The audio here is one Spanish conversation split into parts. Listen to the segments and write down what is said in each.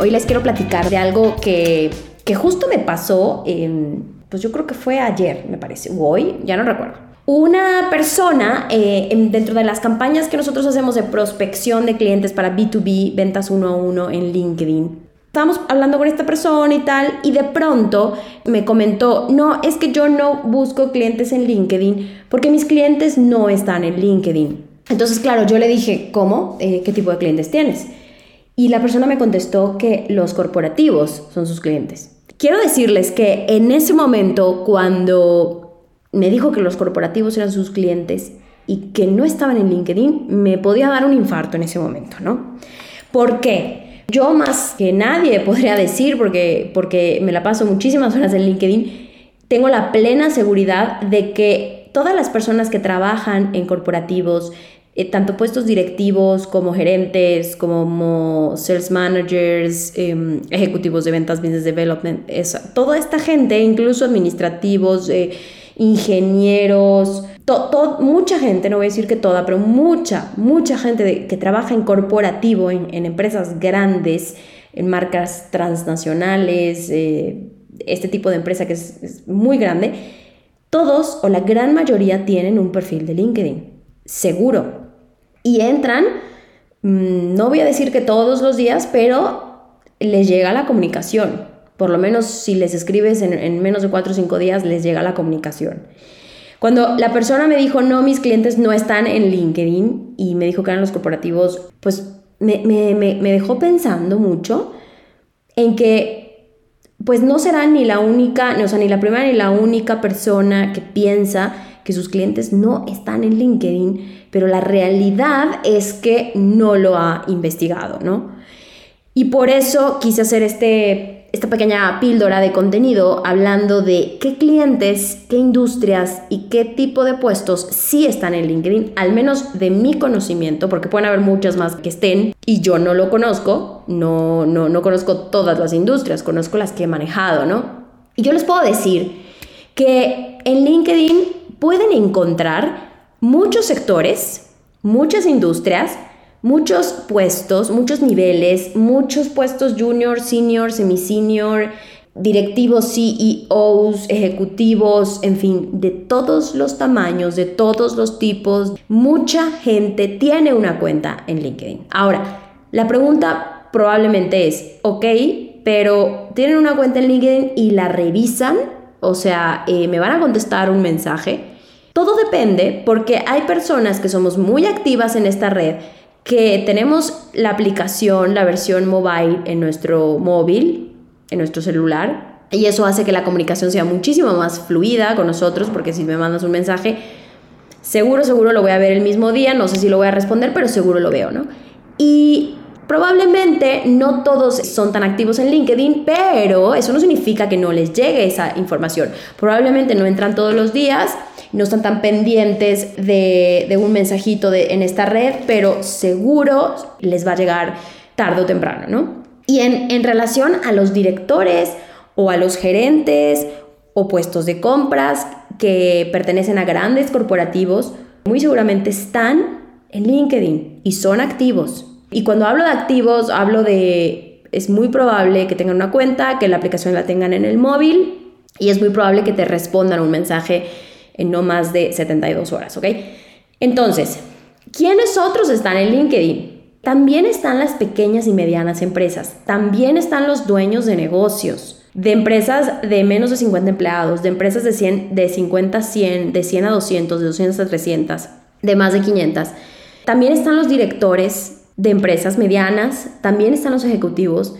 Hoy les quiero platicar de algo que, que justo me pasó, pues yo creo que fue ayer, me parece, o hoy, ya no recuerdo. Una persona eh, dentro de las campañas que nosotros hacemos de prospección de clientes para B2B, ventas uno a uno en LinkedIn, estábamos hablando con esta persona y tal, y de pronto me comentó, no, es que yo no busco clientes en LinkedIn porque mis clientes no están en LinkedIn. Entonces, claro, yo le dije, ¿cómo? Eh, ¿Qué tipo de clientes tienes? Y la persona me contestó que los corporativos son sus clientes. Quiero decirles que en ese momento, cuando me dijo que los corporativos eran sus clientes y que no estaban en LinkedIn, me podía dar un infarto en ese momento, ¿no? ¿Por qué? Yo más que nadie podría decir, porque, porque me la paso muchísimas horas en LinkedIn, tengo la plena seguridad de que todas las personas que trabajan en corporativos, eh, tanto puestos directivos como gerentes, como sales managers, em, ejecutivos de ventas, business development, toda esta gente, incluso administrativos, eh, ingenieros, mucha gente, no voy a decir que toda, pero mucha, mucha gente que trabaja en corporativo, en, empresas grandes, en marcas transnacionales, eh, este tipo de empresa que es muy grande, todos o la gran mayoría tienen un perfil de LinkedIn, seguro y entran, mm, no voy a decir que todos los días, pero les llega la comunicación. Por lo menos si les escribes en, menos de 4 o 5 días, les llega la comunicación. Cuando la persona me dijo, no, mis clientes no están en LinkedIn y me dijo que eran los corporativos, pues me, me dejó pensando mucho en que pues no será ni la única, o sea, ni la primera ni la única persona que piensa que sus clientes no están en LinkedIn, pero la realidad es que no lo ha investigado, ¿no? Y por eso quise hacer este, esta pequeña píldora de contenido hablando de qué clientes, qué industrias y qué tipo de puestos sí están en LinkedIn, al menos de mi conocimiento, porque pueden haber muchas más que estén y yo no lo conozco, no, no, no conozco todas las industrias, conozco las que he manejado, ¿no? Y yo les puedo decir que en LinkedIn pueden encontrar muchos sectores, muchas industrias, muchos puestos, muchos niveles, muchos puestos junior, senior, semi-senior, directivos, CEOs, ejecutivos, en fin, de todos los tamaños, de todos los tipos. Mucha gente tiene una cuenta en LinkedIn. Ahora, la pregunta probablemente es, ok, pero tienen una cuenta en LinkedIn y la revisan o sea, eh, me van a contestar un mensaje. Todo depende porque hay personas que somos muy activas en esta red, que tenemos la aplicación, la versión mobile en nuestro móvil, en nuestro celular, y eso hace que la comunicación sea muchísimo más fluida con nosotros, porque si me mandas un mensaje, seguro, seguro lo voy a ver el mismo día, no sé si lo voy a responder, pero seguro lo veo, ¿no? Y Probablemente no todos son tan activos en LinkedIn, pero eso no significa que no les llegue esa información. Probablemente no entran todos los días, no están tan pendientes de, un mensajito en esta red, pero seguro les va a llegar tarde o temprano, ¿no? Y en relación a los directores o a los gerentes o puestos de compras que pertenecen a grandes corporativos, muy seguramente están en LinkedIn y son activos. Y cuando hablo de activos, hablo de, es muy probable que tengan una cuenta, que la aplicación la tengan en el móvil y es muy probable que te respondan un mensaje en no más de 72 horas, ¿ok? Entonces, ¿quiénes otros están en LinkedIn? También están las pequeñas y medianas empresas, también están los dueños de negocios, de empresas de menos de 50 empleados, de empresas de, 100, de 50 a 100, de 100 a 200, de 200 a 300, de más de 500. También están los directores de empresas medianas, también están los ejecutivos.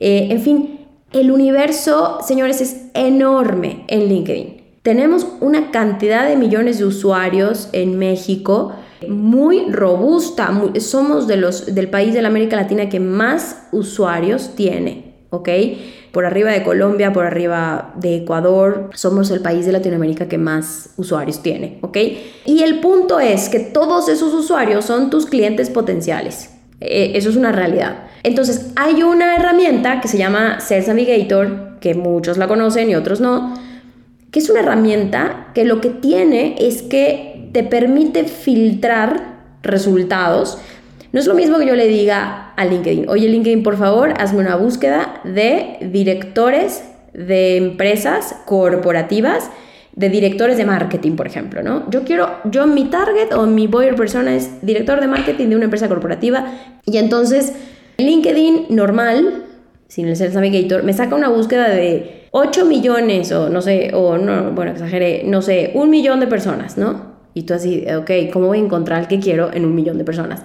Eh, en fin, el universo, señores, es enorme en LinkedIn. Tenemos una cantidad de millones de usuarios en México muy robusta. somos de los, del país de la América Latina que más usuarios tiene ¿ok? Por arriba de Colombia, por arriba de Ecuador, somos el país de Latinoamérica que más usuarios tiene, ¿ok? Y el punto es que todos esos usuarios son tus clientes potenciales. Eh, eso es una realidad. Entonces, hay una herramienta que se llama Sales Navigator, que muchos la conocen y otros no, que es una herramienta que lo que tiene es que te permite filtrar resultados no es lo mismo que yo le diga a LinkedIn, oye LinkedIn, por favor, hazme una búsqueda de directores de empresas corporativas, de directores de marketing, por ejemplo, ¿no? Yo quiero, yo mi target o mi buyer persona es director de marketing de una empresa corporativa y entonces LinkedIn normal, sin el Sales Navigator, me saca una búsqueda de 8 millones o no sé, o no, bueno, exageré, no sé, un millón de personas, ¿no? Y tú así, ok, ¿cómo voy a encontrar el que quiero en un millón de personas?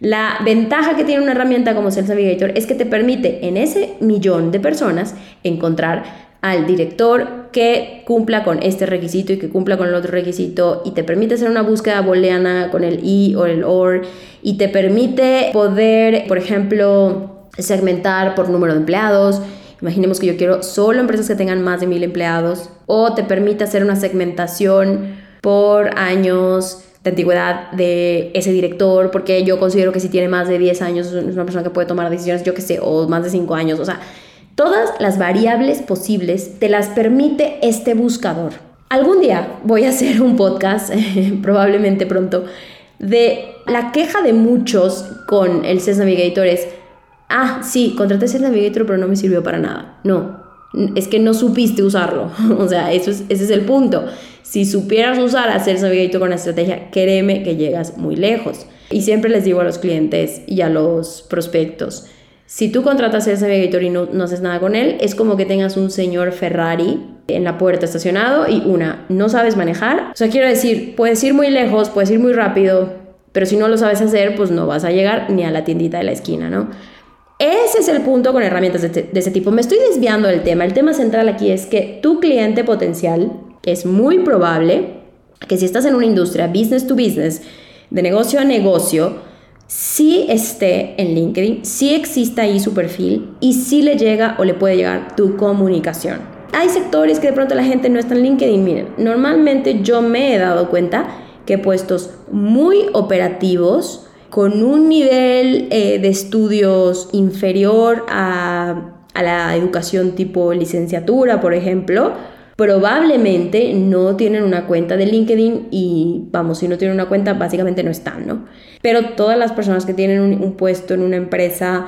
La ventaja que tiene una herramienta como Sales Navigator es que te permite en ese millón de personas encontrar al director que cumpla con este requisito y que cumpla con el otro requisito y te permite hacer una búsqueda booleana con el i o el or y te permite poder, por ejemplo, segmentar por número de empleados. Imaginemos que yo quiero solo empresas que tengan más de mil empleados o te permite hacer una segmentación por años, de antigüedad de ese director, porque yo considero que si tiene más de 10 años es una persona que puede tomar decisiones, yo que sé, o más de 5 años, o sea, todas las variables posibles te las permite este buscador. Algún día voy a hacer un podcast, probablemente pronto, de la queja de muchos con el Sales Navigator es, ah, sí, contraté Sales Navigator pero no me sirvió para nada. No, es que no supiste usarlo. o sea, eso es, ese es el punto. Si supieras usar Hacer Navigator con estrategia, créeme que llegas muy lejos. Y siempre les digo a los clientes y a los prospectos, si tú contratas Sales Navigator y no, no haces nada con él, es como que tengas un señor Ferrari en la puerta estacionado y una, no sabes manejar. O sea, quiero decir, puedes ir muy lejos, puedes ir muy rápido, pero si no lo sabes hacer, pues no vas a llegar ni a la tiendita de la esquina, ¿no? Ese es el punto con herramientas de, de, ese tipo. Me estoy desviando del tema. El tema central aquí es que tu cliente potencial es muy probable que si estás en una industria business to business, de negocio a negocio, sí esté en LinkedIn, sí exista ahí su perfil y sí le llega o le puede llegar tu comunicación. Hay sectores que de pronto la gente no está en LinkedIn. Miren, normalmente yo me he dado cuenta que puestos muy operativos, con un nivel eh, de estudios inferior a, a la educación tipo licenciatura, por ejemplo, probablemente no tienen una cuenta de LinkedIn y vamos, si no tienen una cuenta, básicamente no están, ¿no? Pero todas las personas que tienen un, puesto en una empresa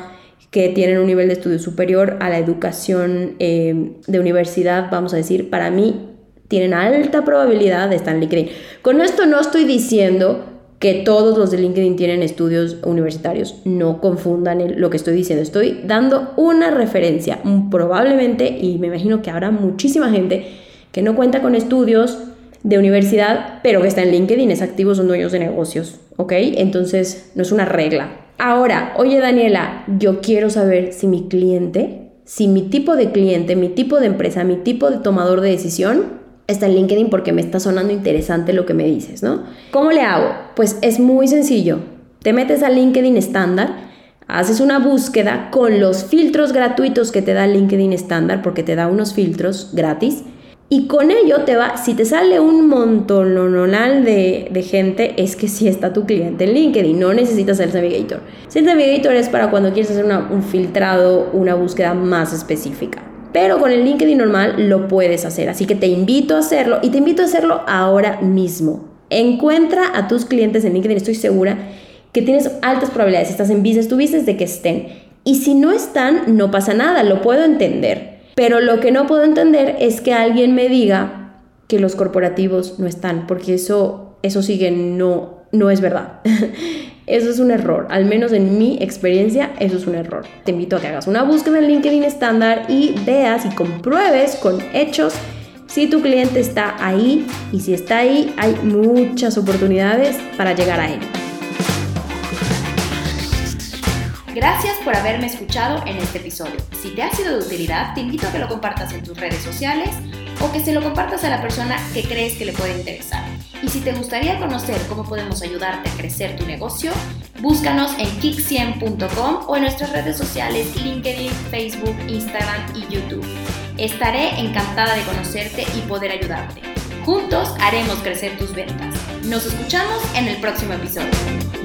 que tienen un nivel de estudio superior a la educación eh, de universidad, vamos a decir, para mí tienen alta probabilidad de estar en LinkedIn. Con esto no estoy diciendo que todos los de LinkedIn tienen estudios universitarios. No confundan lo que estoy diciendo. Estoy dando una referencia. Probablemente, y me imagino que habrá muchísima gente que no cuenta con estudios de universidad, pero que está en LinkedIn, es activo, son dueños de negocios. ¿Ok? Entonces, no es una regla. Ahora, oye Daniela, yo quiero saber si mi cliente, si mi tipo de cliente, mi tipo de empresa, mi tipo de tomador de decisión está en LinkedIn porque me está sonando interesante lo que me dices, ¿no? ¿Cómo le hago? Pues es muy sencillo. Te metes a LinkedIn estándar, haces una búsqueda con los filtros gratuitos que te da LinkedIn estándar, porque te da unos filtros gratis. Y con ello te va, si te sale un montón de, de gente, es que sí está tu cliente en LinkedIn, no necesitas el Navigator. el Navigator es para cuando quieres hacer un filtrado, una búsqueda más específica pero con el LinkedIn normal lo puedes hacer. Así que te invito a hacerlo y te invito a hacerlo ahora mismo. Encuentra a tus clientes en LinkedIn, estoy segura que tienes altas probabilidades, estás en business to business, de que estén. Y si no están, no pasa nada, lo puedo entender. Pero lo que no puedo entender es que alguien me diga que los corporativos no están, porque eso, eso sigue, no, no es verdad. Eso es un error, al menos en mi experiencia, eso es un error. Te invito a que hagas una búsqueda en LinkedIn estándar y veas y compruebes con hechos si tu cliente está ahí y si está ahí hay muchas oportunidades para llegar a él. Gracias por haberme escuchado en este episodio. Si te ha sido de utilidad, te invito a que lo compartas en tus redes sociales o que se lo compartas a la persona que crees que le puede interesar. Y si te gustaría conocer cómo podemos ayudarte a crecer tu negocio, búscanos en kick100.com o en nuestras redes sociales LinkedIn, Facebook, Instagram y YouTube. Estaré encantada de conocerte y poder ayudarte. Juntos haremos crecer tus ventas. Nos escuchamos en el próximo episodio.